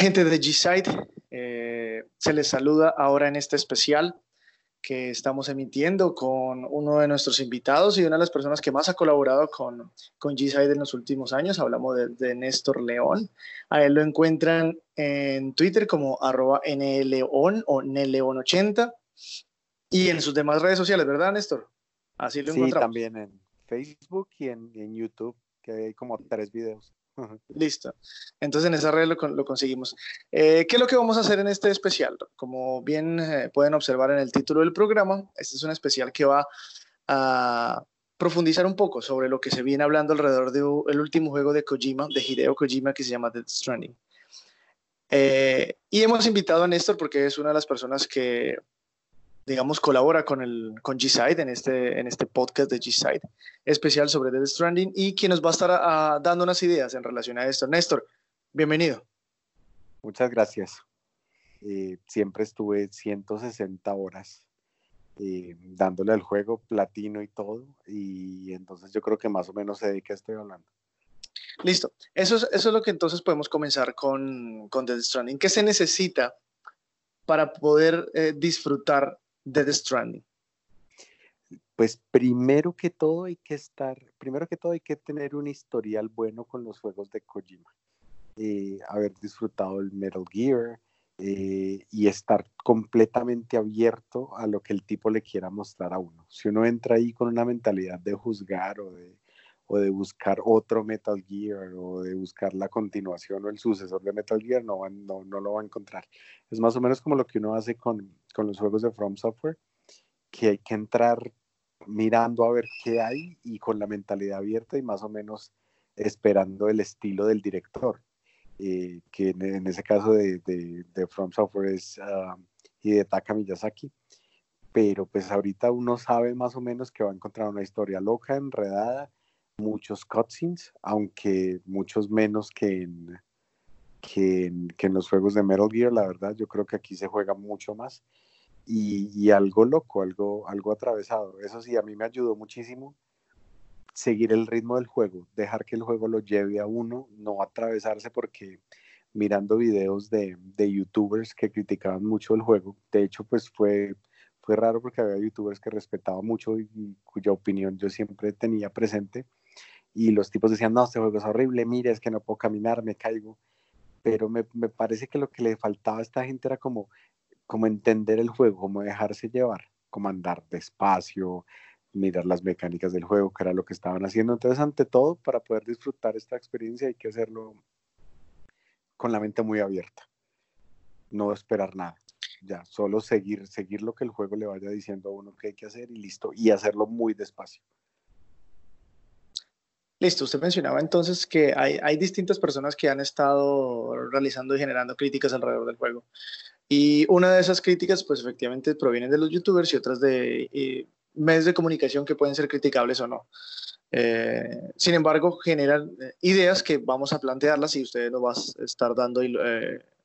gente de G-Side, eh, se les saluda ahora en este especial que estamos emitiendo con uno de nuestros invitados y una de las personas que más ha colaborado con, con G-Side en los últimos años. Hablamos de, Néstor León. A él lo encuentran en Twitter como arroba nleón o nleón80 y en sus demás redes sociales, ¿verdad, Néstor? Así lo sí, también en Facebook y en, en YouTube, que hay como tres videos. Listo. Entonces en esa red lo, conseguimos. Eh, ¿Qué es lo que vamos a hacer en este especial? Como bien eh, pueden observar en el título del programa, este es un especial que va a profundizar un poco sobre lo que se viene hablando alrededor del último juego de Kojima, de Hideo Kojima, que se llama Death Stranding. Eh, y hemos invitado a Néstor porque es una de las personas que digamos, colabora con, el, con G-Side en este, en este podcast de G-Side especial sobre Death Stranding y quien nos va a estar ah, dando unas ideas en relación a esto. Néstor, bienvenido. Muchas gracias. Eh, siempre estuve 160 horas eh, dándole al juego platino y todo, y entonces yo creo que más o menos sé de qué estoy hablando. Listo, eso es, eso es lo que entonces podemos comenzar con, con Death Stranding. ¿Qué se necesita para poder eh, disfrutar Death Stranding? Pues primero que todo hay que estar, primero que todo hay que tener un historial bueno con los juegos de Kojima. Eh, haber disfrutado el Metal Gear eh, y estar completamente abierto a lo que el tipo le quiera mostrar a uno. Si uno entra ahí con una mentalidad de juzgar o de, o de buscar otro Metal Gear o de buscar la continuación o el sucesor de Metal Gear, no, no, no lo va a encontrar. Es más o menos como lo que uno hace con, con los juegos de From Software, que hay que entrar mirando a ver qué hay y con la mentalidad abierta y más o menos esperando el estilo del director, eh, que en, ese caso de, de, From Software es uh, Hidetaka Miyazaki, pero pues ahorita uno sabe más o menos que va a encontrar una historia loca, enredada, muchos cutscenes, aunque muchos menos que en, que en, los juegos de Metal Gear, la verdad, yo creo que aquí se juega mucho más. Y, algo loco, algo, algo atravesado. Eso sí, a mí me ayudó muchísimo seguir el ritmo del juego, dejar que el juego lo lleve a uno, no atravesarse porque mirando videos de, de youtubers que criticaban mucho el juego, de hecho pues fue, fue raro porque había youtubers que respetaba mucho y cuya opinión yo siempre tenía presente, y los tipos decían, no, este juego es horrible, mire, es que no puedo caminar, me caigo. Pero me, me parece que lo que le faltaba a esta gente era como, como entender el juego, como dejarse llevar, como andar despacio, mirar las mecánicas del juego, que era lo que estaban haciendo. Entonces, ante todo, para poder disfrutar esta experiencia hay que hacerlo con la mente muy abierta, no esperar nada. Ya, solo seguir, seguir lo que el juego le vaya diciendo a uno que hay que hacer y listo, y hacerlo muy despacio. Listo, usted mencionaba entonces que hay, hay, distintas personas que han estado realizando y generando críticas alrededor del juego. Y una de esas críticas, pues efectivamente provienen de los youtubers y otras de eh, medios de comunicación que pueden ser criticables o no. Eh, sin embargo, generan eh, ideas que vamos a plantearlas y usted nos va a estar dando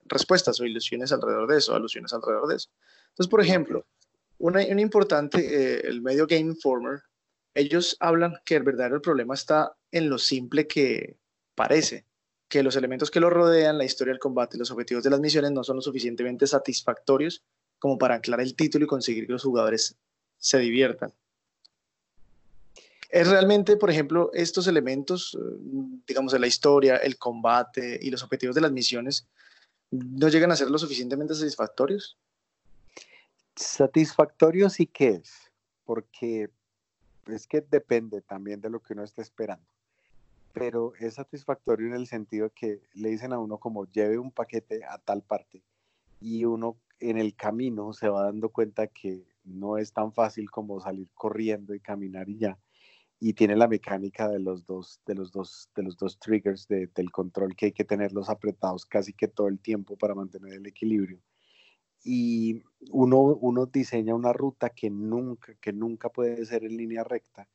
respuestas o ilusiones alrededor de eso, alusiones alrededor de eso. Entonces, por ejemplo, una, una importante, el medio Game Informer ellos hablan que el verdadero problema está en lo simple que parece, que los elementos que lo rodean, la historia del combate, los objetivos de las misiones no son lo suficientemente satisfactorios como para anclar el título y conseguir que los jugadores se diviertan. Es realmente, por ejemplo, estos elementos, eh, digamos, de la historia, el combate y los objetivos de las misiones, no llegan a ser lo suficientemente satisfactorios. Satisfactorios y qué es, porque es que depende también de lo que uno esté esperando. Pero es satisfactorio en el sentido que le dicen a uno como lleve un paquete a tal parte y uno en el camino se va dando cuenta que no es tan fácil como salir corriendo y caminar y ya. Y tiene la mecánica de los dos, de los dos, de los dos triggers del control que hay que tenerlos apretados casi que todo el tiempo para mantener el equilibrio y uno, uno diseña una ruta que nunca, que nunca puede ser en línea recta.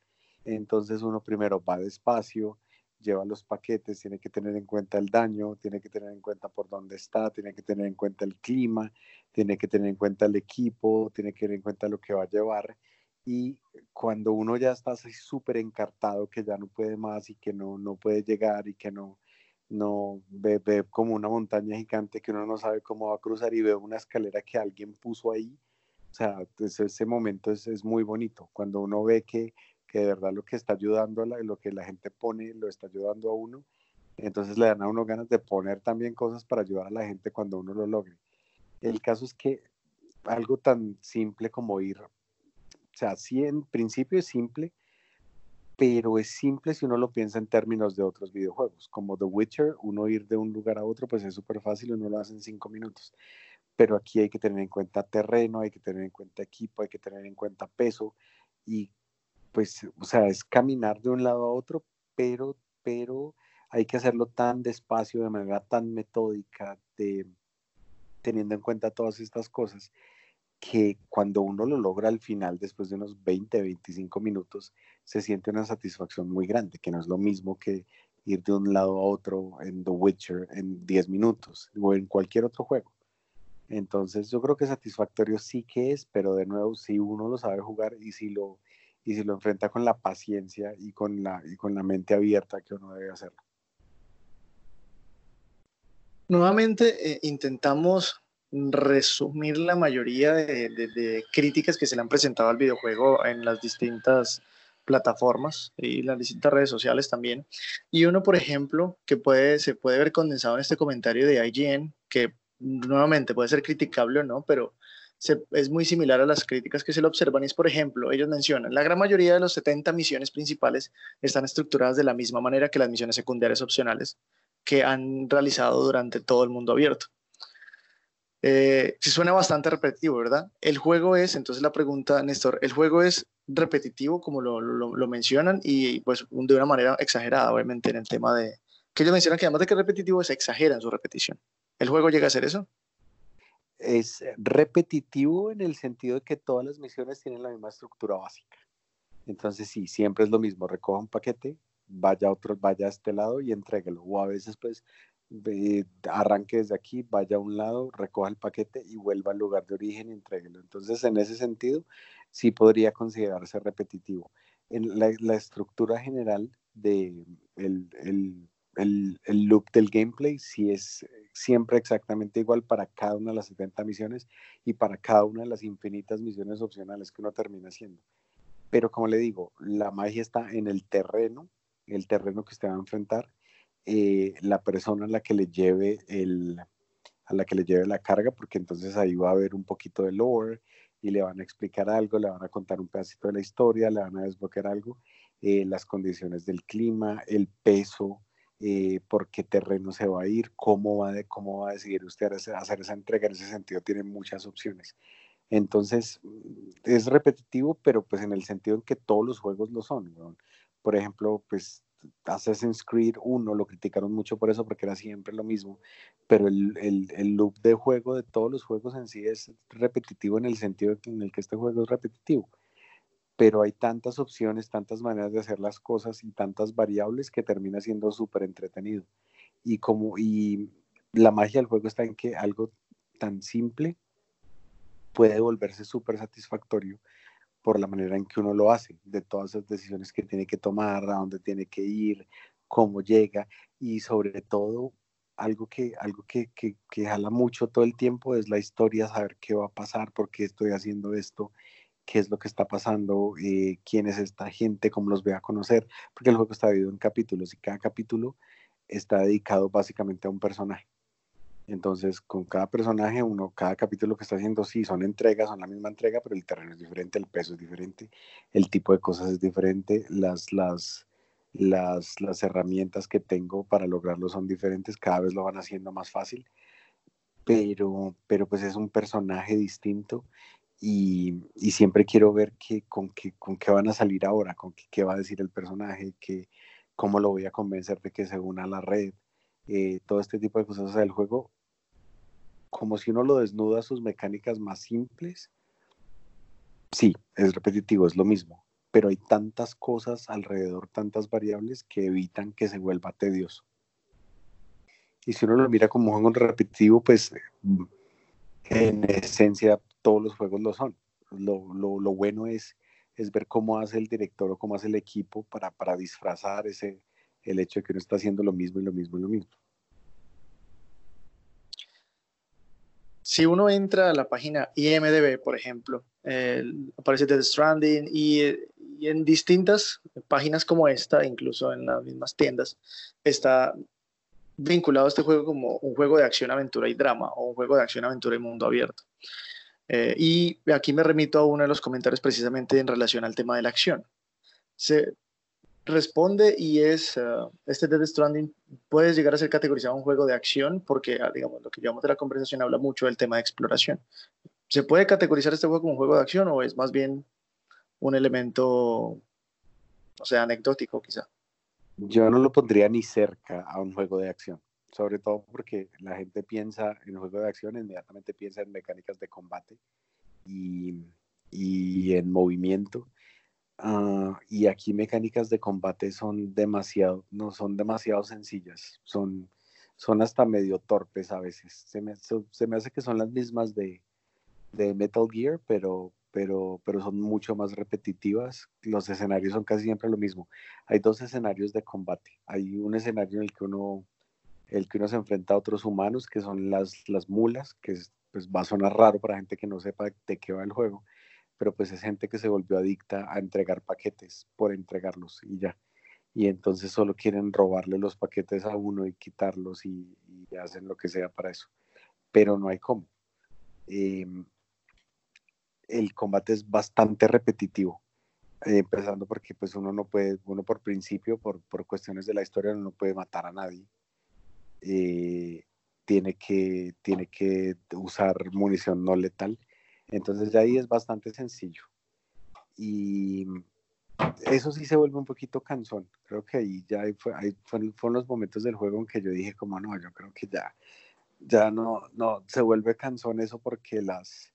Entonces uno primero va despacio, lleva los paquetes, tiene que tener en cuenta el daño, tiene que tener en cuenta por dónde está, tiene que tener en cuenta el clima, tiene que tener en cuenta el equipo, tiene que tener en cuenta lo que va a llevar. Y cuando uno ya está súper encartado, que ya no puede más y que no, no puede llegar y que no, no ve, ve, como una montaña gigante que uno no sabe cómo va a cruzar y ve una escalera que alguien puso ahí. O sea, ese momento es, es, muy bonito, cuando uno ve que, que, de verdad lo que está ayudando, a lo que la gente pone, lo está ayudando a uno, entonces le dan a uno ganas de poner también cosas para ayudar a la gente cuando uno lo logre. El caso es que algo tan simple como ir, o sea, sí en principio es simple, pero es simple si uno lo piensa en términos de otros videojuegos, como The Witcher, uno ir de un lugar a otro, pues es súper fácil, uno lo hace en cinco minutos. Pero aquí hay que tener en cuenta terreno, hay que tener en cuenta equipo, hay que tener en cuenta peso y pues, o sea, es caminar de un lado a otro, pero, pero hay que hacerlo tan despacio, de manera tan metódica, de, teniendo en cuenta todas estas cosas, que cuando uno lo logra al final, después de unos 20, 25 minutos, se siente una satisfacción muy grande, que no es lo mismo que ir de un lado a otro en The Witcher en 10 minutos o en cualquier otro juego. Entonces yo creo que satisfactorio sí que es, pero de nuevo, si uno lo sabe jugar y si lo, y si lo enfrenta con la paciencia y con la, y con la mente abierta que uno debe hacerlo. Nuevamente eh, intentamos resumir la mayoría de, críticas que se le han presentado al videojuego en las distintas plataformas y las distintas redes sociales también. Y uno, por ejemplo, que se puede ver condensado en este comentario de IGN, que nuevamente puede ser criticable o no, pero es muy similar a las críticas que se le observan. Y es, por ejemplo, ellos mencionan, la gran mayoría de los 70 misiones principales están estructuradas de la misma manera que las misiones secundarias opcionales que han realizado durante todo el mundo abierto. Eh, suena bastante repetitivo, ¿verdad? El juego es, entonces la pregunta, Néstor, el juego es repetitivo, como lo, lo, mencionan, y pues de una manera exagerada, obviamente, en el tema de que ellos mencionan que además de que es repetitivo, se exagera en su repetición. ¿El juego llega a ser eso? Es repetitivo en el sentido de que todas las misiones tienen la misma estructura básica. Entonces, sí, siempre es lo mismo, recoja un paquete, vaya a otro, vaya a este lado y entréguelo. O a veces, pues, arranque desde aquí, vaya a un lado, recoja el paquete y vuelva al lugar de origen y. Entonces, en ese sentido, sí podría considerarse repetitivo. En la, estructura general de el, el, el, loop del gameplay sí es siempre exactamente igual para cada una de las 70 misiones y para cada una de las infinitas misiones opcionales que uno termina haciendo. Pero como le digo, la magia está en el terreno, el terreno que usted va a enfrentar eh, la persona a la que le lleve el, a la que le lleve la carga, porque entonces ahí va a haber un poquito de lore y le van a explicar algo, le van a contar un pedacito de la historia, le van a desbloquear algo, eh, las condiciones del clima, el peso, eh, por qué terreno se va a ir, cómo va, de, cómo va a decidir usted hacer esa entrega, en ese sentido tiene muchas opciones. Entonces, es repetitivo, pero pues en el sentido en que todos los juegos lo son. Por ejemplo, pues Assassin's Creed 1 lo criticaron mucho por eso, porque era siempre lo mismo, pero el, el, el, loop de juego de todos los juegos en sí es repetitivo en el sentido en el que este juego es repetitivo. Pero hay tantas opciones, tantas maneras de hacer las cosas y tantas variables que termina siendo súper entretenido. Y, como, y la magia del juego está en que algo tan simple puede volverse súper satisfactorio por la manera en que uno lo hace, de todas esas decisiones que tiene que tomar, a dónde tiene que ir, cómo llega y sobre todo algo que, algo que, que, que, jala mucho todo el tiempo es la historia, saber qué va a pasar, por qué estoy haciendo esto, qué es lo que está pasando, eh, quién es esta gente, cómo los voy a conocer, porque el juego está dividido en capítulos y cada capítulo está dedicado básicamente a un personaje. Entonces, con cada personaje, uno, cada capítulo que está haciendo, sí, son entregas, son la misma entrega, pero el terreno es diferente, el peso es diferente, el tipo de cosas es diferente, las, las, las, las herramientas que tengo para lograrlo son diferentes, cada vez lo van haciendo más fácil, pero, pero pues es un personaje distinto y, y siempre quiero ver qué, con, qué, con qué van a salir ahora, con qué, qué va a decir el personaje, que, cómo lo voy a convencer de que se una a la red. Eh, todo este tipo de cosas. O sea, el juego como si uno lo desnuda a sus mecánicas más simples, sí, es repetitivo, es lo mismo, pero hay tantas cosas alrededor, tantas variables que evitan que se vuelva tedioso. Y si uno lo mira como un juego repetitivo, pues en esencia todos los juegos lo son. Lo, lo, lo bueno es, es ver cómo hace el director o cómo hace el equipo para, para disfrazar ese, el hecho de que uno está haciendo lo mismo y lo mismo y lo mismo. Si uno entra a la página IMDB, por ejemplo, aparece Death Stranding y, y, en distintas páginas como esta, incluso en las mismas tiendas, está vinculado a este juego como un juego de acción, aventura y drama o un juego de acción, aventura y mundo abierto. Eh, y aquí me remito a uno de los comentarios precisamente en relación al tema de la acción. Se responde y es, eh, este Dead Stranding puede llegar a ser categorizado un juego de acción porque, ah, digamos, lo que llevamos de la conversación habla mucho del tema de exploración. ¿Se puede categorizar este juego como un juego de acción o es más bien un elemento, o sea, anecdótico quizá? Yo no lo pondría ni cerca a un juego de acción sobre todo porque la gente piensa en juego de acción, inmediatamente piensa en mecánicas de combate y, y en movimiento. Ah, y aquí mecánicas de combate son demasiado, no son demasiado sencillas, son, son hasta medio torpes a veces. Se me, se me hace que son las mismas de, de Metal Gear, pero, pero, pero son mucho más repetitivas. Los escenarios son casi siempre lo mismo. Hay dos escenarios de combate. Hay un escenario en el que uno el que uno se enfrenta a otros humanos, que son las, las mulas, que pues va a sonar raro para gente que no sepa de qué va el juego, pero pues es gente que se volvió adicta a entregar paquetes por entregarlos y ya. Y entonces solo quieren robarle los paquetes a uno y quitarlos y, hacen lo que sea para eso. Pero no hay cómo. Em, el combate es bastante repetitivo. Eh, empezando porque pues uno no puede, uno por principio, por, por cuestiones de la historia, no puede matar a nadie eh, tiene, que, tiene que usar munición no letal. Entonces ya ahí es bastante sencillo. Y eso sí se vuelve un poquito cansón. Creo que ahí ya fue, ahí fueron, los momentos del juego en que yo dije como no, yo creo que ya, ya no, no, se vuelve cansón eso porque las,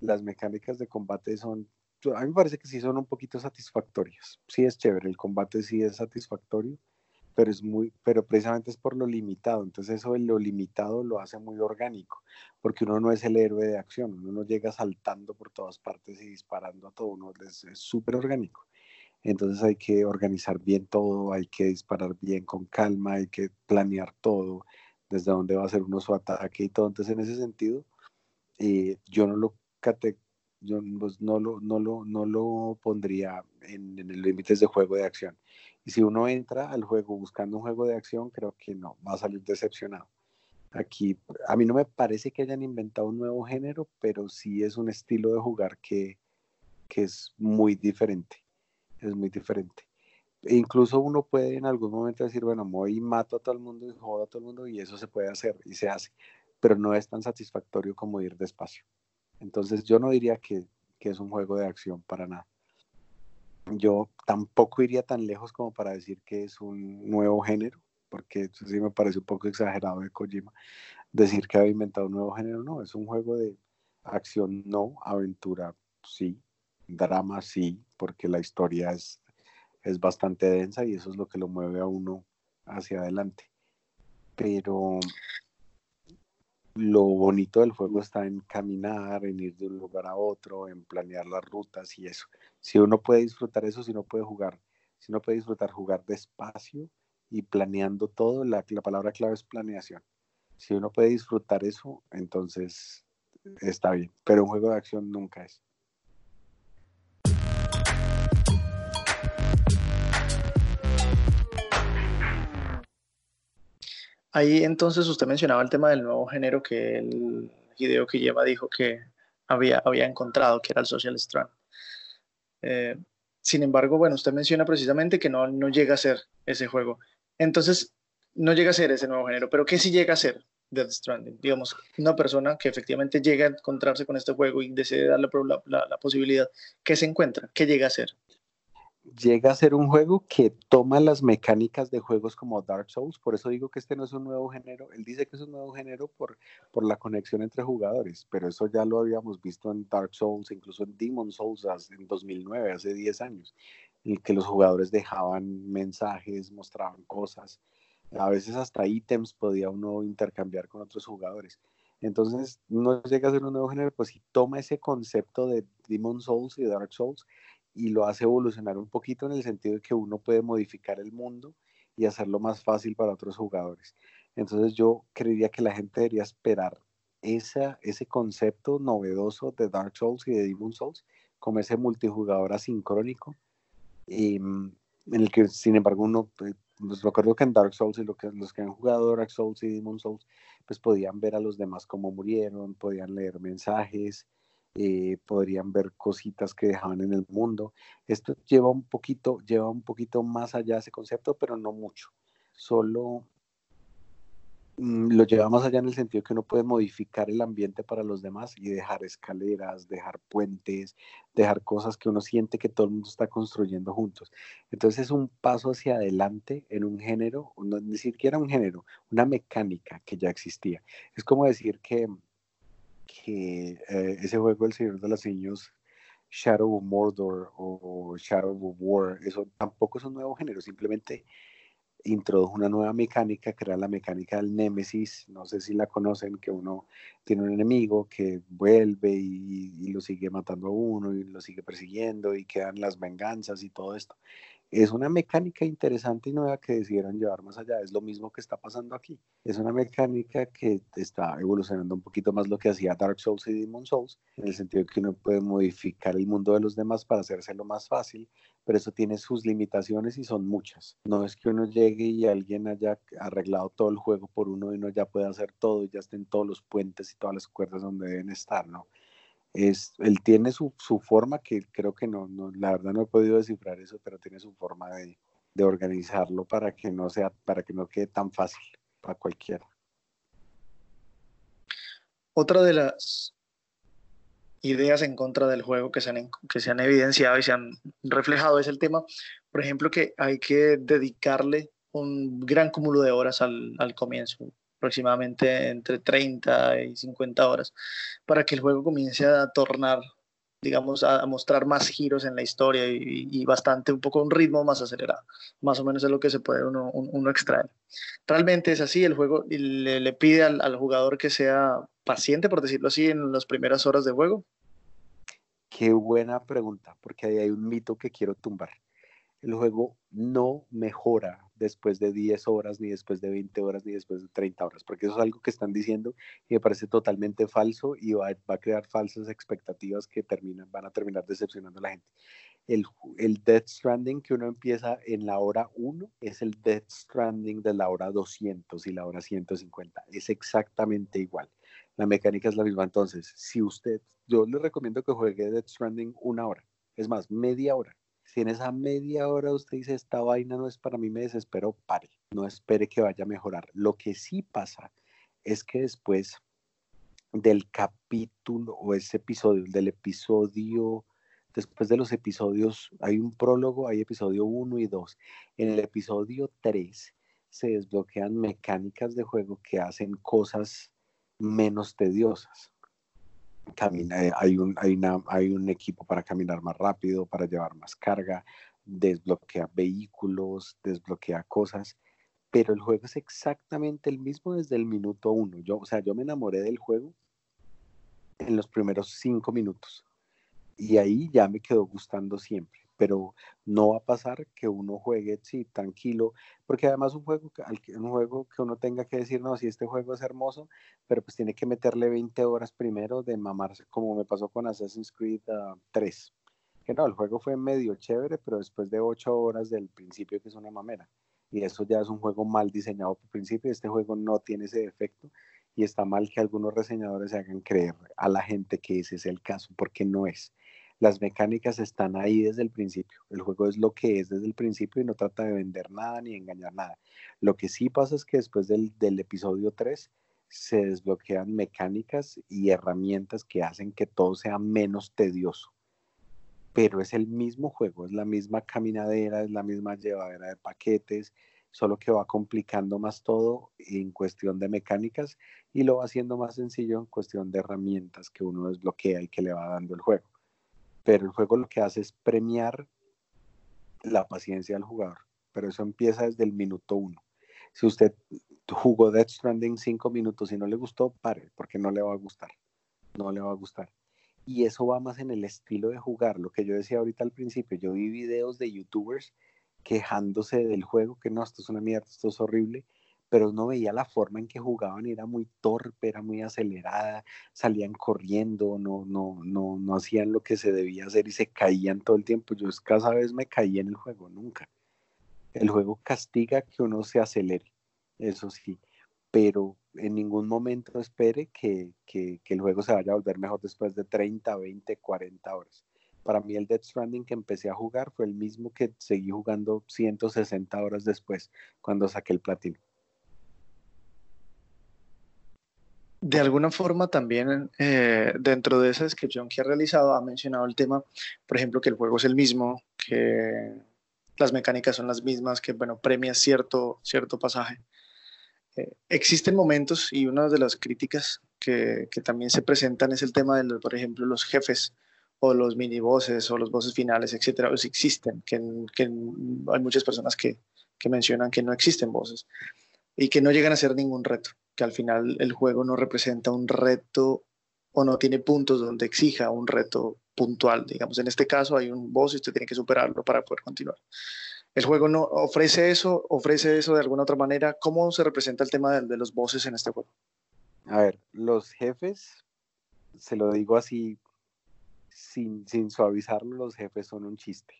las mecánicas de combate son, a mí me parece que sí son un poquito satisfactorias. Sí es chévere, el combate sí es satisfactorio pero es muy, pero precisamente es por lo limitado. Entonces eso de lo limitado lo hace muy orgánico, porque uno no es el héroe de acción, uno no llega saltando por todas partes y disparando a todo, uno es súper orgánico. Entonces hay que organizar bien todo, hay que disparar bien con calma, hay que planear todo, desde dónde va a ser uno su ataque y todo. Entonces en ese sentido, eh, yo no lo yo pues, no lo, no lo, no lo pondría en, en límites de juego de acción. Y si uno entra al juego buscando un juego de acción, creo que no, va a salir decepcionado. Aquí, a mí no me parece que hayan inventado un nuevo género, pero sí es un estilo de jugar que, que es muy diferente. Es muy diferente. E incluso uno puede en algún momento decir, bueno, voy y mato a todo el mundo y jodo a todo el mundo, y eso se puede hacer y se hace, pero no es tan satisfactorio como ir despacio. Entonces, yo no diría que, que es un juego de acción para nada yo tampoco iría tan lejos como para decir que es un nuevo género, porque eso sí me parece un poco exagerado de Kojima. Decir que ha inventado un nuevo género, no, es un juego de acción, no, aventura, sí, drama, sí, porque la historia es, es bastante densa y eso es lo que lo mueve a uno hacia adelante. Pero lo bonito del juego está en caminar, en ir de un lugar a otro, en planear las rutas y eso. Si uno puede disfrutar eso, si no puede jugar, si no puede disfrutar jugar despacio y planeando todo, la, la palabra clave es planeación. Si uno puede disfrutar eso, entonces está bien, pero un juego de acción nunca es. Ahí entonces usted mencionaba el tema del nuevo género que el Hideo lleva dijo que había, había encontrado, que era el Social Strand. Eh, sin embargo, bueno, usted menciona precisamente que no, no llega a ser ese juego. Entonces, no llega a ser ese nuevo género, pero ¿qué sí llega a ser Death Stranding? Digamos, una persona que efectivamente llega a encontrarse con este juego y decide darle la, la posibilidad, ¿qué se encuentra? ¿Qué llega a ser? Llega a ser un juego que toma las mecánicas de juegos como Dark Souls, por eso digo que este no es un nuevo género, él dice que es un nuevo género por, por la conexión entre jugadores, pero eso ya lo habíamos visto en Dark Souls, incluso en Demon Souls en 2009, hace 10 años, en que los jugadores dejaban mensajes, mostraban cosas, a veces hasta ítems podía uno intercambiar con otros jugadores. Entonces, no llega a ser un nuevo género, pues si toma ese concepto de Demon Souls y Dark Souls y lo hace evolucionar un poquito en el sentido de que uno puede modificar el mundo y hacerlo más fácil para otros jugadores. Entonces yo creería que la gente debería esperar esa, ese concepto novedoso de Dark Souls y de Demon Souls como ese multijugador asincrónico, y, mm, en el que sin embargo uno, pues, pues recuerdo que en Dark Souls y lo que, los que han jugado Dark Souls y Demon Souls, pues podían ver a los demás cómo murieron, podían leer mensajes, eh, podrían ver cositas que dejaban en el mundo. Esto lleva un poquito, lleva un poquito más allá ese concepto, pero no mucho. Solo mm, lo lleva más allá en el sentido que uno puede modificar el ambiente para los demás y dejar escaleras, dejar puentes, dejar cosas que uno siente que todo el mundo está construyendo juntos. Entonces es un paso hacia adelante en un género, no, ni siquiera un género, una mecánica que ya existía. Es como decir que que eh, ese juego El Señor de los Niños, Shadow of Mordor o Shadow of War, eso tampoco es un nuevo género, simplemente introdujo una nueva mecánica que era la mecánica del Némesis, no sé si la conocen, que uno tiene un enemigo que vuelve y, y, lo sigue matando a uno y lo sigue persiguiendo y quedan las venganzas y todo esto es una mecánica interesante y nueva que decidieron llevar más allá. Es lo mismo que está pasando aquí. Es una mecánica que está evolucionando un poquito más lo que hacía Dark Souls y Demon Souls, en el sentido de que uno puede modificar el mundo de los demás para hacérselo más fácil, pero eso tiene sus limitaciones y son muchas. No es que uno llegue y alguien haya arreglado todo el juego por uno y uno ya pueda hacer todo y ya estén todos los puentes y todas las cuerdas donde deben estar, ¿no? Es, él tiene su, su, forma que creo que no, no, la verdad no he podido descifrar eso, pero tiene su forma de, de organizarlo para que no sea, para que no quede tan fácil para cualquiera. Otra de las ideas en contra del juego que se, han, que se han evidenciado y se han reflejado es el tema, por ejemplo, que hay que dedicarle un gran cúmulo de horas al, al comienzo aproximadamente entre 30 y 50 horas, para que el juego comience a tornar, digamos, a, mostrar más giros en la historia y, bastante, un poco un ritmo más acelerado. Más o menos es lo que se puede uno, uno extraer. Realmente es así, el juego le, le pide al, al jugador que sea paciente, por decirlo así, en las primeras horas de juego. Qué buena pregunta, porque ahí hay un mito que quiero tumbar. El juego no mejora después de 10 horas, ni después de 20 horas, ni después de 30 horas, porque eso es algo que están diciendo y me parece totalmente falso y va, a crear falsas expectativas que terminan, van a terminar decepcionando a la gente. El, el Death Stranding que uno empieza en la hora 1 es el Death Stranding de la hora 200 y la hora 150. Es exactamente igual. La mecánica es la misma. Entonces, si usted, yo le recomiendo que juegue Death Stranding una hora, es más, media hora si en esa media hora usted dice, esta vaina no es para mí, me desespero, pare. No espere que vaya a mejorar. Lo que sí pasa es que después del capítulo o ese episodio, del episodio, después de los episodios, hay un prólogo, hay episodio 1 y 2. En el episodio 3 se desbloquean mecánicas de juego que hacen cosas menos tediosas eh, hay, un, hay, una, hay un equipo para caminar más rápido, para llevar más carga, desbloquea vehículos, desbloquea cosas, pero el juego es exactamente el mismo desde el minuto uno. Yo, o sea, yo me enamoré del juego en los primeros cinco minutos y ahí ya me quedó gustando siempre pero no va a pasar que uno juegue sí, tranquilo, porque además un juego, un juego que uno tenga que decir, no, si este juego es hermoso, pero pues tiene que meterle 20 horas primero de mamarse, como me pasó con Assassin's Creed 3. Ah, que no, el juego fue medio chévere, pero después de 8 horas del principio, que es una mamera. Y eso ya es un juego mal diseñado por principio, este juego no tiene ese defecto y está mal que algunos reseñadores se hagan creer a la gente que ese es el caso, porque no es las mecánicas están ahí desde el principio. El juego es lo que es desde el principio y no trata de vender nada ni engañar nada. Lo que sí pasa es que después del, episodio 3 se desbloquean mecánicas y herramientas que hacen que todo sea menos tedioso. Pero es el mismo juego, es la misma caminadera, es la misma llevadera de paquetes, solo que va complicando más todo en cuestión de mecánicas y lo va haciendo más sencillo en cuestión de herramientas que uno desbloquea y que le va dando el juego pero el juego lo que hace es premiar la paciencia del jugador, pero eso empieza desde el minuto uno. Si usted jugó Death Stranding cinco minutos y no le gustó, pare, porque no le va a gustar, no le va a gustar. Y eso va más en el estilo de jugar, lo que yo decía ahorita al principio, yo vi videos de youtubers quejándose del juego, que no, esto es una mierda, esto es horrible, pero uno veía la forma en que jugaban era muy torpe, era muy acelerada, salían corriendo, no, no, no, no hacían lo que se debía hacer y se caían todo el tiempo. Yo cada vez me caí en el juego, nunca. El juego castiga que uno se acelere, eso sí, pero en ningún momento espere que, que, que el juego se vaya a volver mejor después de 30, 20, 40 horas. Para mí el Death Stranding que empecé a jugar fue el mismo que seguí jugando 160 horas después, cuando saqué el platino. De alguna forma también eh, dentro de esa descripción que ha realizado ha mencionado el tema, por ejemplo, que el juego es el mismo, que las mecánicas son las mismas, que bueno, premia cierto, cierto pasaje. Eh, existen momentos y una de las críticas que, también se presentan es el tema de, por ejemplo, los jefes o los mini bosses o los bosses finales, etcétera, pues existen, que, hay muchas personas que, mencionan que no existen bosses y que no llegan a ser ningún reto que al final el juego no representa un reto o no tiene puntos donde exija un reto puntual. Digamos, en este caso hay un boss y usted tiene que superarlo para poder continuar. El juego no ofrece eso, ofrece eso de alguna otra manera. ¿Cómo se representa el tema de, los bosses en este juego? A ver, los jefes, se lo digo así, sin, sin suavizarlo, los jefes son un chiste.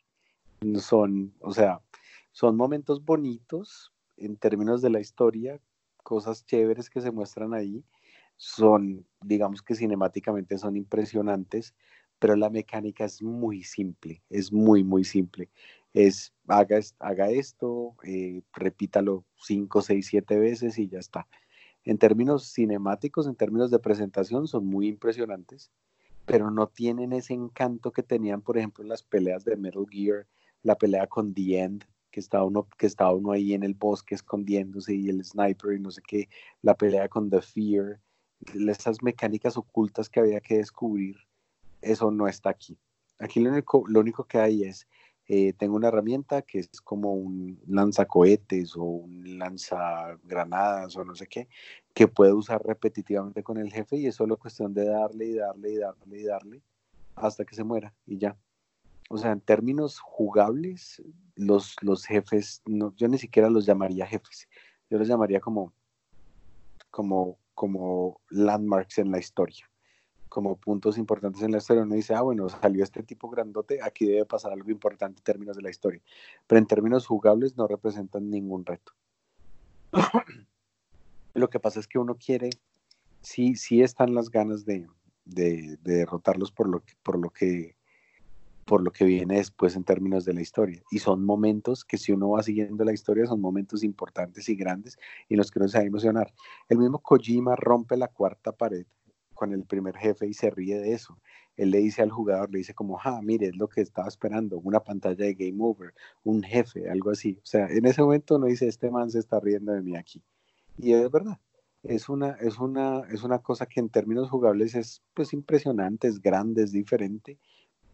Son, o sea, son momentos bonitos en términos de la historia, cosas chéveres que se muestran ahí son, digamos que cinemáticamente son impresionantes, pero la mecánica es muy simple, es muy, muy simple. Es, haga, haga esto, eh, repítalo 5, 6, 7 veces y ya está. En términos cinemáticos, en términos de presentación, son muy impresionantes, pero no tienen ese encanto que tenían, por ejemplo, las peleas de Metal Gear, la pelea con The End, que estaba uno, que estaba uno ahí en el bosque escondiéndose y el sniper y no sé qué, la pelea con The Fear, esas mecánicas ocultas que había que descubrir, eso no está aquí. Aquí lo único, lo único que hay es, eh, tengo una herramienta que es como un lanzacohetes o un lanzagranadas o no sé qué, que puede usar repetitivamente con el jefe y es solo cuestión de darle y darle y darle y darle hasta que se muera y ya o sea, en términos jugables, los, los jefes, no, yo ni siquiera los llamaría jefes, yo los llamaría como, como, como landmarks en la historia, como puntos importantes en la historia. Uno dice, ah, bueno, salió este tipo grandote, aquí debe pasar algo importante en términos de la historia, pero en términos jugables no representan ningún reto. Lo que pasa es que uno quiere, sí, sí están las ganas de, de, de derrotarlos por lo que, por lo que por lo que viene después en términos de la historia. Y son momentos que si uno va siguiendo la historia, son momentos importantes y grandes y los que uno se va a emocionar. El mismo Kojima rompe la cuarta pared con el primer jefe y se ríe de eso. Él le dice al jugador, le dice como, ah, mire, es lo que estaba esperando, una pantalla de game over, un jefe, algo así. O sea, en ese momento uno dice, este man se está riendo de mí aquí. Y es verdad, es una, es una, es una cosa que en términos jugables es pues impresionante, es grande, es diferente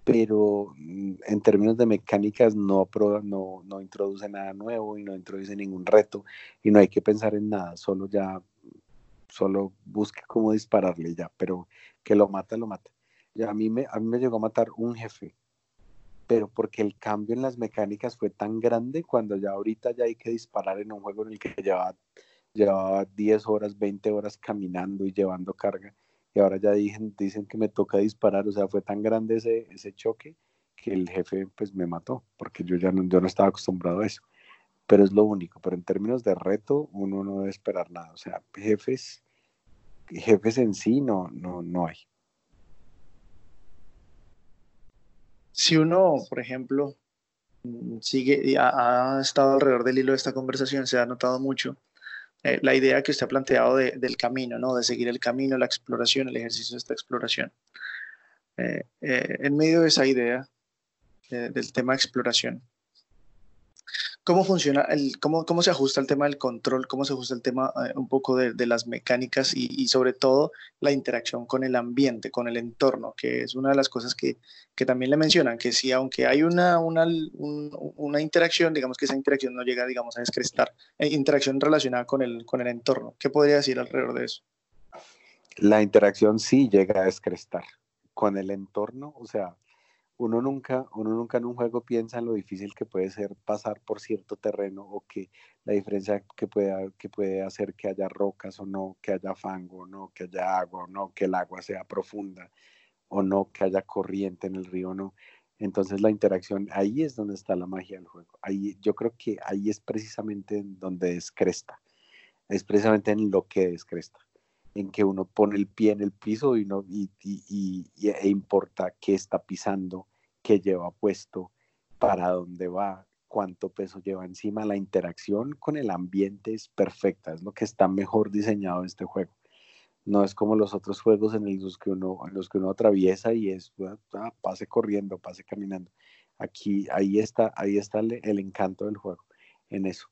pero mm, en términos de mecánicas no, no, no introduce nada nuevo y no introduce ningún reto y no hay que pensar en nada, solo ya, solo busque cómo dispararle ya, pero que lo mata, lo mata. Ya a mí me, a mí me llegó a matar un jefe, pero porque el cambio en las mecánicas fue tan grande cuando ya ahorita ya hay que disparar en un juego en el que llevaba, llevaba 10 horas, 20 horas caminando y llevando carga y ahora ya dicen, dicen que me toca disparar, o sea, fue tan grande ese, ese choque que el jefe pues me mató, porque yo ya no, yo no estaba acostumbrado a eso, pero es lo único, pero en términos de reto uno no debe esperar nada, o sea, jefes, jefes en sí no, no, no hay. Si uno, por ejemplo, sigue, ha, ha estado alrededor del hilo de esta conversación, se ha notado mucho eh, la idea que usted ha planteado del camino, ¿no? de seguir el camino, la exploración, el ejercicio de esta exploración. Eh, eh, en medio de esa idea del tema de exploración, ¿Cómo funciona, el, cómo, cómo se ajusta el tema del control, cómo se ajusta el tema eh, un poco de, de las mecánicas y, sobre todo la interacción con el ambiente, con el entorno, que es una de las cosas que, que también le mencionan, que si aunque hay una, una, una, interacción, digamos que esa interacción no llega, digamos, a descrestar, eh, interacción relacionada con el, con el entorno. ¿Qué podría decir alrededor de eso? La interacción sí llega a descrestar con el entorno, o sea, uno nunca, uno nunca en un juego piensa en lo difícil que puede ser pasar por cierto terreno o que la diferencia que puede, que puede hacer que haya rocas o no, que haya fango o no, que haya agua o no, que el agua sea profunda o no, que haya corriente en el río no. Entonces la interacción, ahí es donde está la magia del juego. Ahí, yo creo que ahí es precisamente donde descresta. Es precisamente en lo que descresta en que uno pone el pie en el piso y, no, y, y, e importa qué está pisando, qué lleva puesto, para dónde va, cuánto peso lleva encima. La interacción con el ambiente es perfecta, es lo que está mejor diseñado en este juego. No es como los otros juegos en los que uno, en los que uno atraviesa y es ah, pase corriendo, pase caminando. Aquí, ahí está, ahí está el encanto del juego, en eso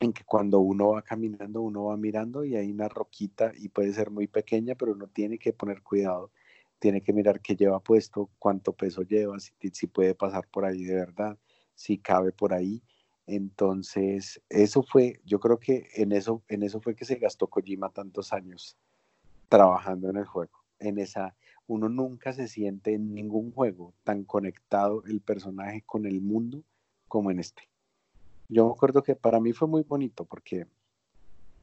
en que cuando uno va caminando, uno va mirando y hay una roquita y puede ser muy pequeña, pero uno tiene que poner cuidado, tiene que mirar qué lleva puesto, cuánto peso lleva, si, si puede pasar por ahí de verdad, si cabe por ahí. Entonces, eso fue, yo creo que en eso, en eso fue que se gastó Kojima tantos años trabajando en el juego. En esa, uno nunca se siente en ningún juego tan conectado el personaje con el mundo como en este. Yo me acuerdo que para mí fue muy bonito porque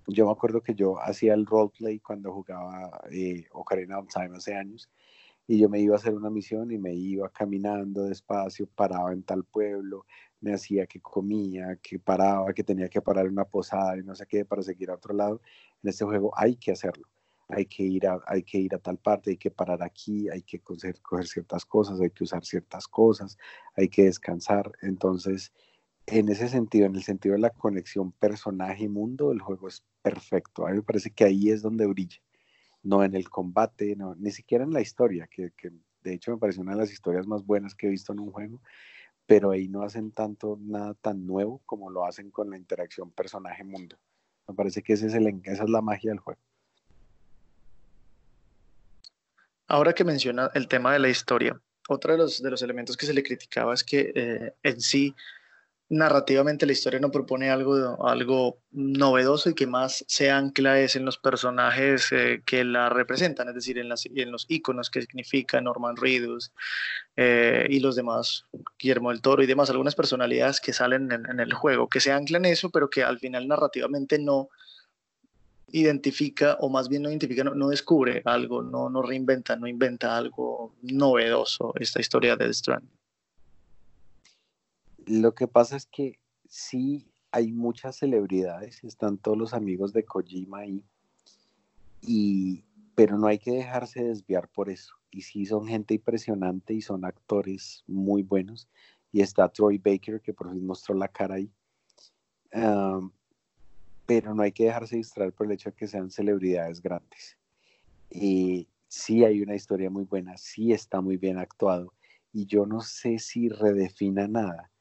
yo me acuerdo que yo hacía el roleplay cuando jugaba eh, Ocarina of Time hace años y yo me iba a hacer una misión y me iba caminando despacio, paraba en tal pueblo, me hacía que comía, que paraba, que tenía que parar en una posada y no sé qué para seguir a otro lado. En este juego hay que hacerlo, hay que ir a, hay que ir a tal parte, hay que parar aquí, hay que coger, coger ciertas cosas, hay que usar ciertas cosas, hay que descansar. Entonces, en ese sentido, en el sentido de la conexión personaje y mundo, el juego es perfecto. A mí me parece que ahí es donde brilla, no en el combate, no, ni siquiera en la historia, que, que de hecho me parece una de las historias más buenas que he visto en un juego, pero ahí no hacen tanto nada tan nuevo como lo hacen con la interacción personaje-mundo. Me parece que ese es el, esa es la magia del juego. Ahora que menciona el tema de la historia, otro de los, de los elementos que se le criticaba es que eh, en sí narrativamente la historia no propone algo, algo novedoso y que más se ancla es en los personajes eh, que la representan, es decir, en, las, en los iconos que significa Norman Reedus eh, y los demás, Guillermo del Toro y demás, algunas personalidades que salen en, el juego, que se anclan en eso, pero que al final narrativamente no identifica, o más bien no identifica, no, descubre algo, no, no reinventa, no inventa algo novedoso esta historia de The Strand. Lo que pasa es que sí hay muchas celebridades, están todos los amigos de Kojima ahí, y, pero no hay que dejarse desviar por eso. Y sí son gente impresionante y son actores muy buenos. Y está Troy Baker, que por fin mostró la cara ahí. pero no hay que dejarse distraer por el hecho de que sean celebridades grandes. Y sí hay una historia muy buena, sí está muy bien actuado. Y yo no sé si redefina nada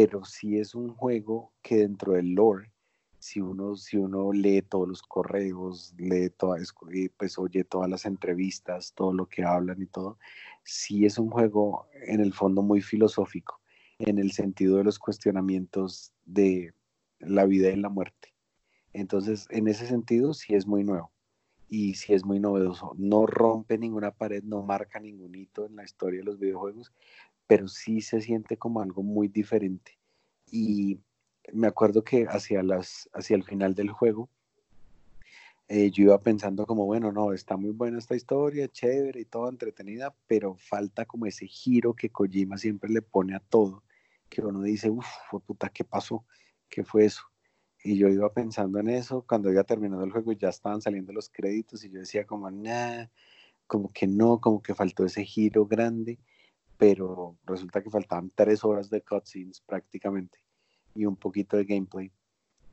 pero sí es un juego que dentro del lore, si uno, si uno lee todos los correos, lee todas, pues oye todas las entrevistas, todo lo que hablan y todo, sí es un juego en el fondo muy filosófico, en el sentido de los cuestionamientos de la vida y la muerte. Entonces, en ese sentido, sí es muy nuevo y sí es muy novedoso. No rompe ninguna pared, no marca ningún hito en la historia de los videojuegos, pero sí se siente como algo muy diferente. Y me acuerdo que hacia, las, hacia el final del juego, eh, yo iba pensando como, bueno, no, está muy buena esta historia, chévere y todo, entretenida, pero falta como ese giro que Kojima siempre le pone a todo, que uno dice, uff, puta, ¿qué pasó? ¿Qué fue eso? Y yo iba pensando en eso, cuando iba terminando el juego ya estaban saliendo los créditos y yo decía como, nah, como que no, como que faltó ese giro grande pero resulta que faltaban tres horas de cutscenes prácticamente y un poquito de gameplay.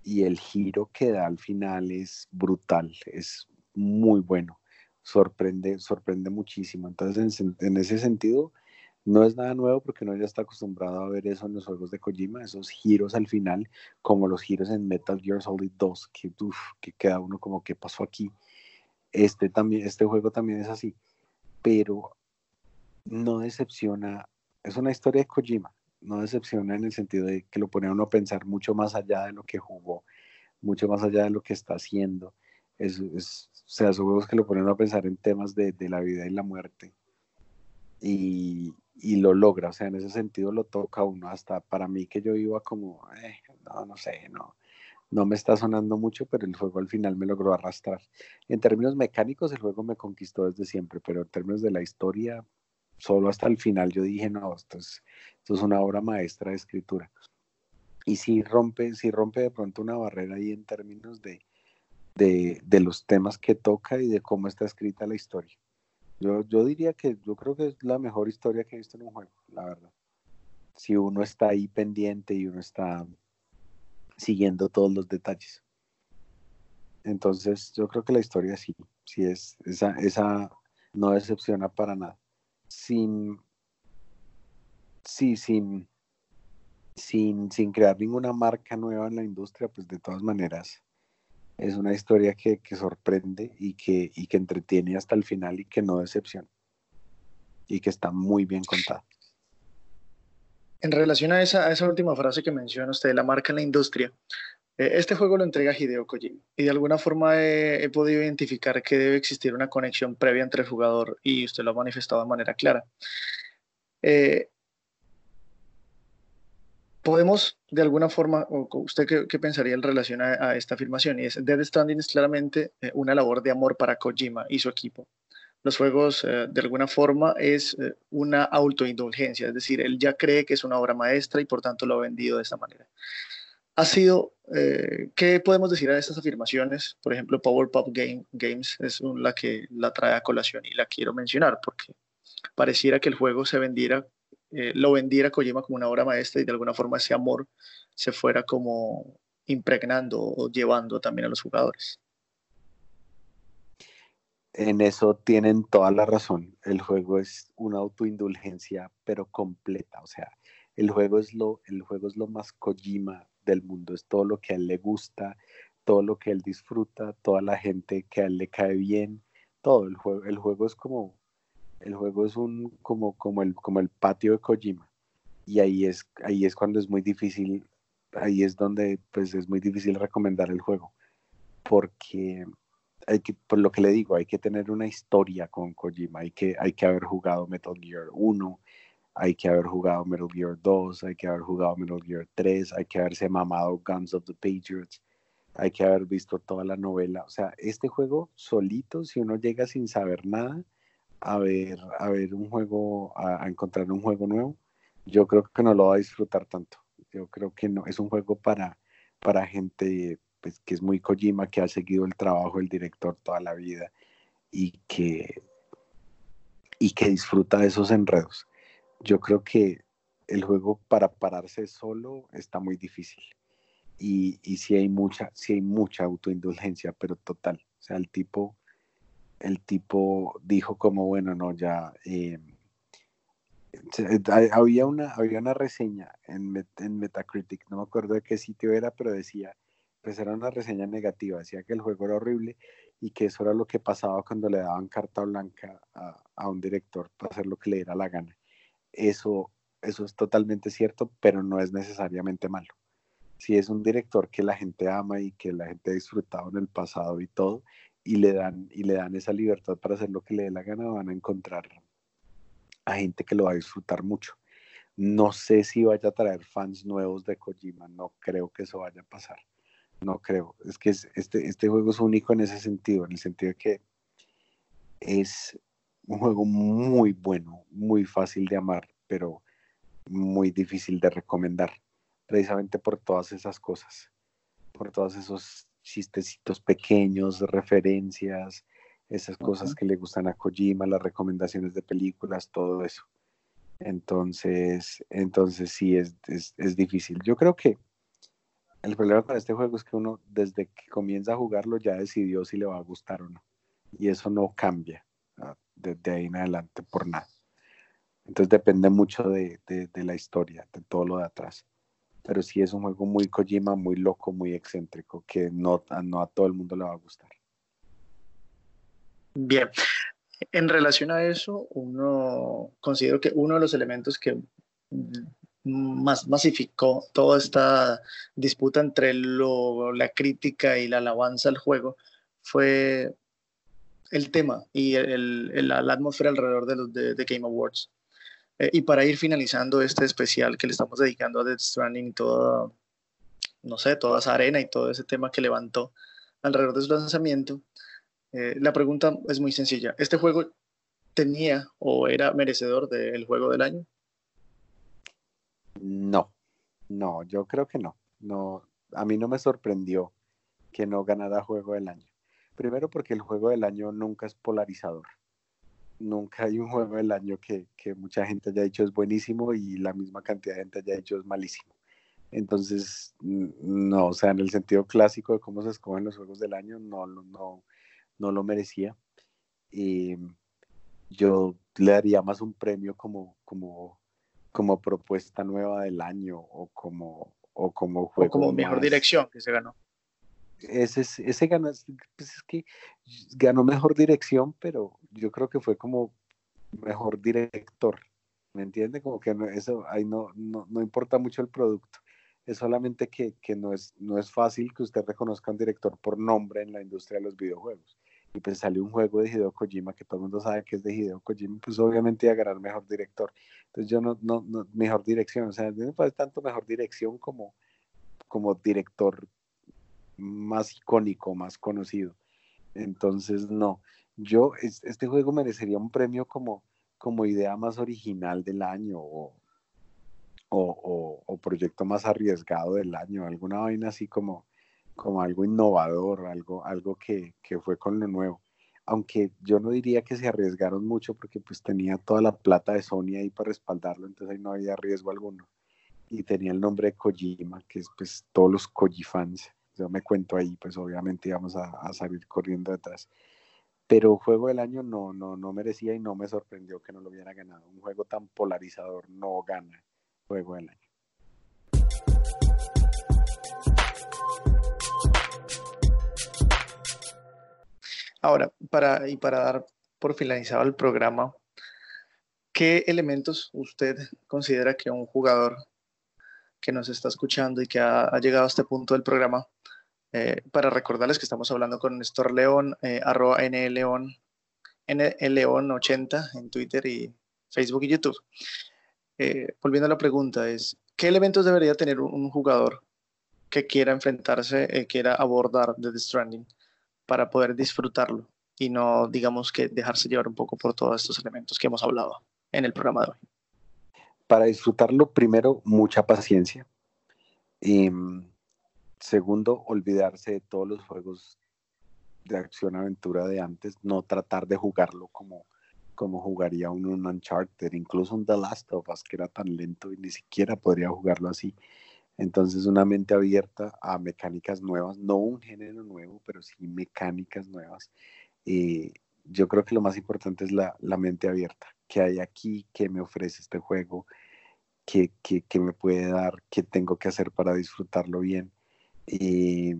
Y el giro que da al final es brutal, es muy bueno, sorprende, sorprende muchísimo. Entonces, en, ese sentido, no es nada nuevo porque uno ya está acostumbrado a ver eso en los juegos de Kojima, esos giros al final, como los giros en Metal Gear Solid 2, que, que queda uno como, ¿qué pasó aquí? Este, también, este juego también es así, pero no decepciona, es una historia de Kojima, no decepciona en el sentido de que lo pone a uno a pensar mucho más allá de lo que jugó, mucho más allá de lo que está haciendo. Es, es, o sea, juegos que lo ponen a pensar en temas de, la vida y la muerte. Y, y lo logra, o sea, en ese sentido lo toca uno, hasta para mí que yo iba como, eh, no, no sé, no, no me está sonando mucho, pero el juego al final me logró arrastrar. En términos mecánicos, el juego me conquistó desde siempre, pero en términos de la historia, solo hasta el final yo dije, no, esto es, esto es una obra maestra de escritura. Y si rompe, si rompe de pronto una barrera ahí en términos de, de, de los temas que toca y de cómo está escrita la historia. Yo, yo diría que yo creo que es la mejor historia que he visto en un juego, la verdad. Si uno está ahí pendiente y uno está siguiendo todos los detalles. Entonces, yo creo que la historia sí, sí es, esa, esa no decepciona para nada. Sin, sí, sin, sin, sin crear ninguna marca nueva en la industria, pues de todas maneras es una historia que, sorprende y que, y que entretiene hasta el final y que no decepciona. Y que está muy bien contada. En relación a esa, esa última frase que menciona usted, la marca en la industria, este juego lo entrega Hideo Kojima y de alguna forma he, podido identificar que debe existir una conexión previa entre el jugador y usted lo ha manifestado de manera clara. Eh, podemos, de alguna forma, ¿usted qué, pensaría en relación a, esta afirmación? Y es, Dead Stranding es claramente eh, una labor de amor para Kojima y su equipo. Los juegos, eh, de alguna forma, es eh, una autoindulgencia, es decir, él ya cree que es una obra maestra y por tanto lo ha vendido de esta manera. Ha sido, ¿qué podemos decir a estas afirmaciones? Por ejemplo, Power Pop Game, Games es la que la trae a colación y la quiero mencionar porque pareciera que el juego se vendiera eh, lo vendiera Kojima como una obra maestra y de alguna forma ese amor se fuera como impregnando o llevando también a los jugadores. En eso tienen toda la razón. El juego es una autoindulgencia, pero completa. O sea, el juego es lo, el juego es lo más Kojima del mundo. Es todo lo que a él le gusta, todo lo que él disfruta, toda la gente que a él le cae bien. Todo el juego, el juego es como el juego es un como, como, el, como el patio de Kojima. Y ahí es, ahí es cuando es muy difícil, ahí es donde pues es muy difícil recomendar el juego. Porque hay que, por lo que le digo, hay que tener una historia con Kojima, hay que, hay que haber jugado Metal Gear 1, hay que haber jugado Metal Gear 2, hay que haber jugado Metal Gear 3, hay que haberse mamado Guns of the Patriots, hay que haber visto toda la novela. O sea, este juego solito, si uno llega sin saber nada, a ver, a ver un juego, a, encontrar un juego nuevo, yo creo que no lo va a disfrutar tanto. Yo creo que no, es un juego para, para gente pues, que es muy Kojima, que ha seguido el trabajo del director toda la vida y que, y que disfruta de esos enredos. Yo creo que el juego para pararse solo está muy difícil. Y, y sí hay mucha, sí hay mucha autoindulgencia, pero total. O sea, el tipo el tipo dijo como, bueno, no, ya... Eh, había, una, había una reseña en, en, Metacritic, no me acuerdo de qué sitio era, pero decía, pues era una reseña negativa, decía que el juego era horrible y que eso era lo que pasaba cuando le daban carta blanca a, a un director para hacer lo que le diera la gana. Eso, eso es totalmente cierto, pero no es necesariamente malo. Si es un director que la gente ama y que la gente ha disfrutado en el pasado y todo, y le dan y le dan esa libertad para hacer lo que le dé la gana, van a encontrar a gente que lo va a disfrutar mucho. No sé si vaya a traer fans nuevos de Kojima, no creo que eso vaya a pasar. No creo. Es que este, este juego es único en ese sentido, en el sentido de que es un juego muy bueno, muy fácil de amar, pero muy difícil de recomendar, precisamente por todas esas cosas, por todos esos chistecitos pequeños, referencias, esas cosas que le gustan a Kojima, las recomendaciones de películas, todo eso. Entonces, entonces sí, es, es, difícil. Yo creo que el problema con este juego es que uno desde que comienza a jugarlo ya decidió si le va a gustar o no. Y eso no cambia desde ahí en adelante por nada. Entonces depende mucho de, de, la historia, de todo lo de atrás pero sí es un juego muy Kojima, muy loco, muy excéntrico, que no, no a todo el mundo le va a gustar. Bien, en relación a eso, uno considero que uno de los elementos que más masificó toda esta disputa entre lo, la crítica y la alabanza al juego fue el tema y la atmósfera alrededor de los Game Awards. Eh, y para ir finalizando este especial que le estamos dedicando a Death Stranding y toda, no sé, toda esa arena y todo ese tema que levantó alrededor de su lanzamiento, eh, la pregunta es muy sencilla. ¿Este juego tenía o era merecedor del juego del año? No, no, yo creo que no. No, a mí no me sorprendió que no ganara juego del año. Primero porque el juego del año nunca es polarizador. Nunca hay un juego del año que, mucha gente haya dicho es buenísimo y la misma cantidad de gente haya dicho es malísimo. Entonces, no, o sea, en el sentido clásico de cómo se escogen los juegos del año, no, no, no lo merecía. Y yo le daría más un premio como, como, como propuesta nueva del año o como, o como juego. como mejor dirección que se ganó ese, ese ganó, pues es que ganó mejor dirección, pero yo creo que fue como mejor director, ¿me entiende? Como que eso ahí no, no, no, importa mucho el producto, es solamente que, que, no, es, no es fácil que usted reconozca a un director por nombre en la industria de los videojuegos. Y pues salió un juego de Hideo Kojima, que todo el mundo sabe que es de Hideo Kojima, pues obviamente iba a ganar mejor director. Entonces yo no, no, mejor dirección, o sea, no tanto mejor dirección como, como director más icónico, más conocido. Entonces, no, yo, este juego merecería un premio como, como idea más original del año o, o, proyecto más arriesgado del año, alguna vaina así como, como algo innovador, algo, algo que, que fue con lo nuevo. Aunque yo no diría que se arriesgaron mucho porque pues tenía toda la plata de Sony ahí para respaldarlo, entonces ahí no había riesgo alguno. Y tenía el nombre de Kojima, que es pues todos los Koji fans yo me cuento ahí, pues obviamente íbamos a, salir corriendo detrás. Pero juego del año no, no, no merecía y no me sorprendió que no lo hubiera ganado. Un juego tan polarizador no gana juego del año. Ahora, para, y para dar por finalizado el programa, ¿qué elementos usted considera que un jugador que nos está escuchando y que ha, llegado a este punto del programa, eh, para recordarles que estamos hablando con Néstor León, eh, arroba nleón, nleón80 en Twitter y Facebook y YouTube. Eh, volviendo a la pregunta, es, ¿qué elementos debería tener un, jugador que quiera enfrentarse, quiera abordar The Stranding para poder disfrutarlo y no, digamos, que dejarse llevar un poco por todos estos elementos que hemos hablado en el programa de hoy? Para disfrutarlo, primero, mucha paciencia. Y mm, segundo, olvidarse de todos los juegos de acción-aventura de antes, no tratar de jugarlo como, como jugaría un, un Uncharted, incluso un The Last of Us, que era tan lento y ni siquiera podría jugarlo así. Entonces, una mente abierta a mecánicas nuevas, no un género nuevo, pero sí mecánicas nuevas. Eh, yo creo que lo más importante es la, la mente abierta que hay aquí, que me ofrece este juego, que, me puede dar, qué tengo que hacer para disfrutarlo bien. Y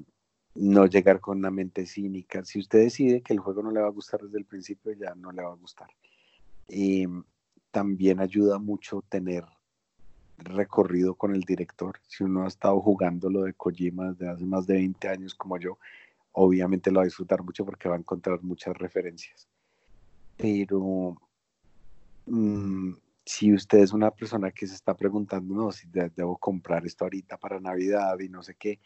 no llegar con una mente cínica. Si usted decide que el juego no le va a gustar desde el principio, ya no le va a gustar. Y también ayuda mucho tener recorrido con el director. Si uno ha estado jugando lo de Kojima desde hace más de 20 años como yo, obviamente lo va a disfrutar mucho porque va a encontrar muchas referencias. Pero Mm, si usted es una persona que se está preguntando, no, si debo comprar esto ahorita para Navidad y no sé qué,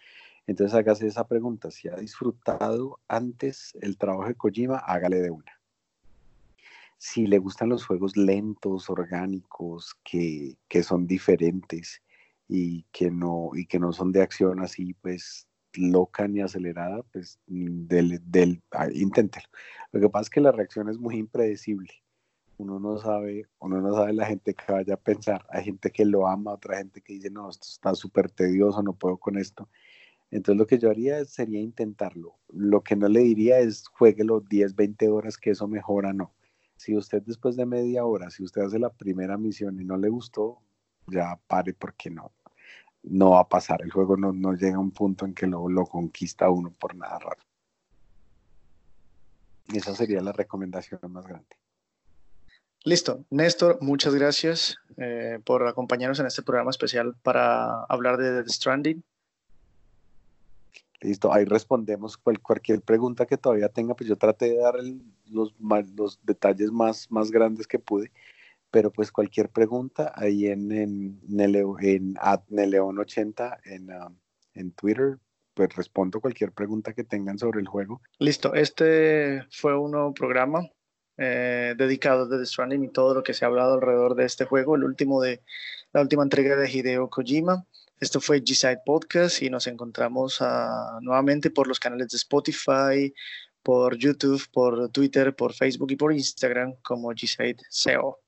entonces hágase esa pregunta. Si ha disfrutado antes el trabajo de Kojima, hágale de una. Si le gustan los juegos lentos, orgánicos, que, que son diferentes y que, no, y que no son de acción así, pues loca ni acelerada, pues del, del, ah, inténtelo. Lo que pasa es que la reacción es muy impredecible uno no sabe, uno no sabe la gente que vaya a pensar. Hay gente que lo ama, otra gente que dice, no, esto está súper tedioso, no puedo con esto. Entonces lo que yo haría sería intentarlo. Lo que no le diría es jueguelo 10, 20 horas, que eso mejora, no. Si usted después de media hora, si usted hace la primera misión y no le gustó, ya pare porque no, no va a pasar. El juego no, llega a un punto en que lo, lo conquista uno por nada raro. Esa sería la recomendación más grande. Listo. Néstor, muchas gracias eh, por acompañarnos en este programa especial para hablar de The Stranding. Listo, ahí respondemos cualquier pregunta que todavía tenga, pues yo traté de dar los, los detalles más, más grandes que pude, pero pues cualquier pregunta ahí en, en, en, 80 en, um, en Twitter, pues respondo cualquier pregunta que tengan sobre el juego. Listo, este fue un nuevo programa eh, dedicado a The Stranding y todo lo que se ha hablado alrededor de este juego, el último de la última entrega de Hideo Kojima. Esto fue G-Side Podcast y nos encontramos ah, nuevamente por los canales de Spotify, por YouTube, por Twitter, por Facebook y por Instagram como G-Side SEO.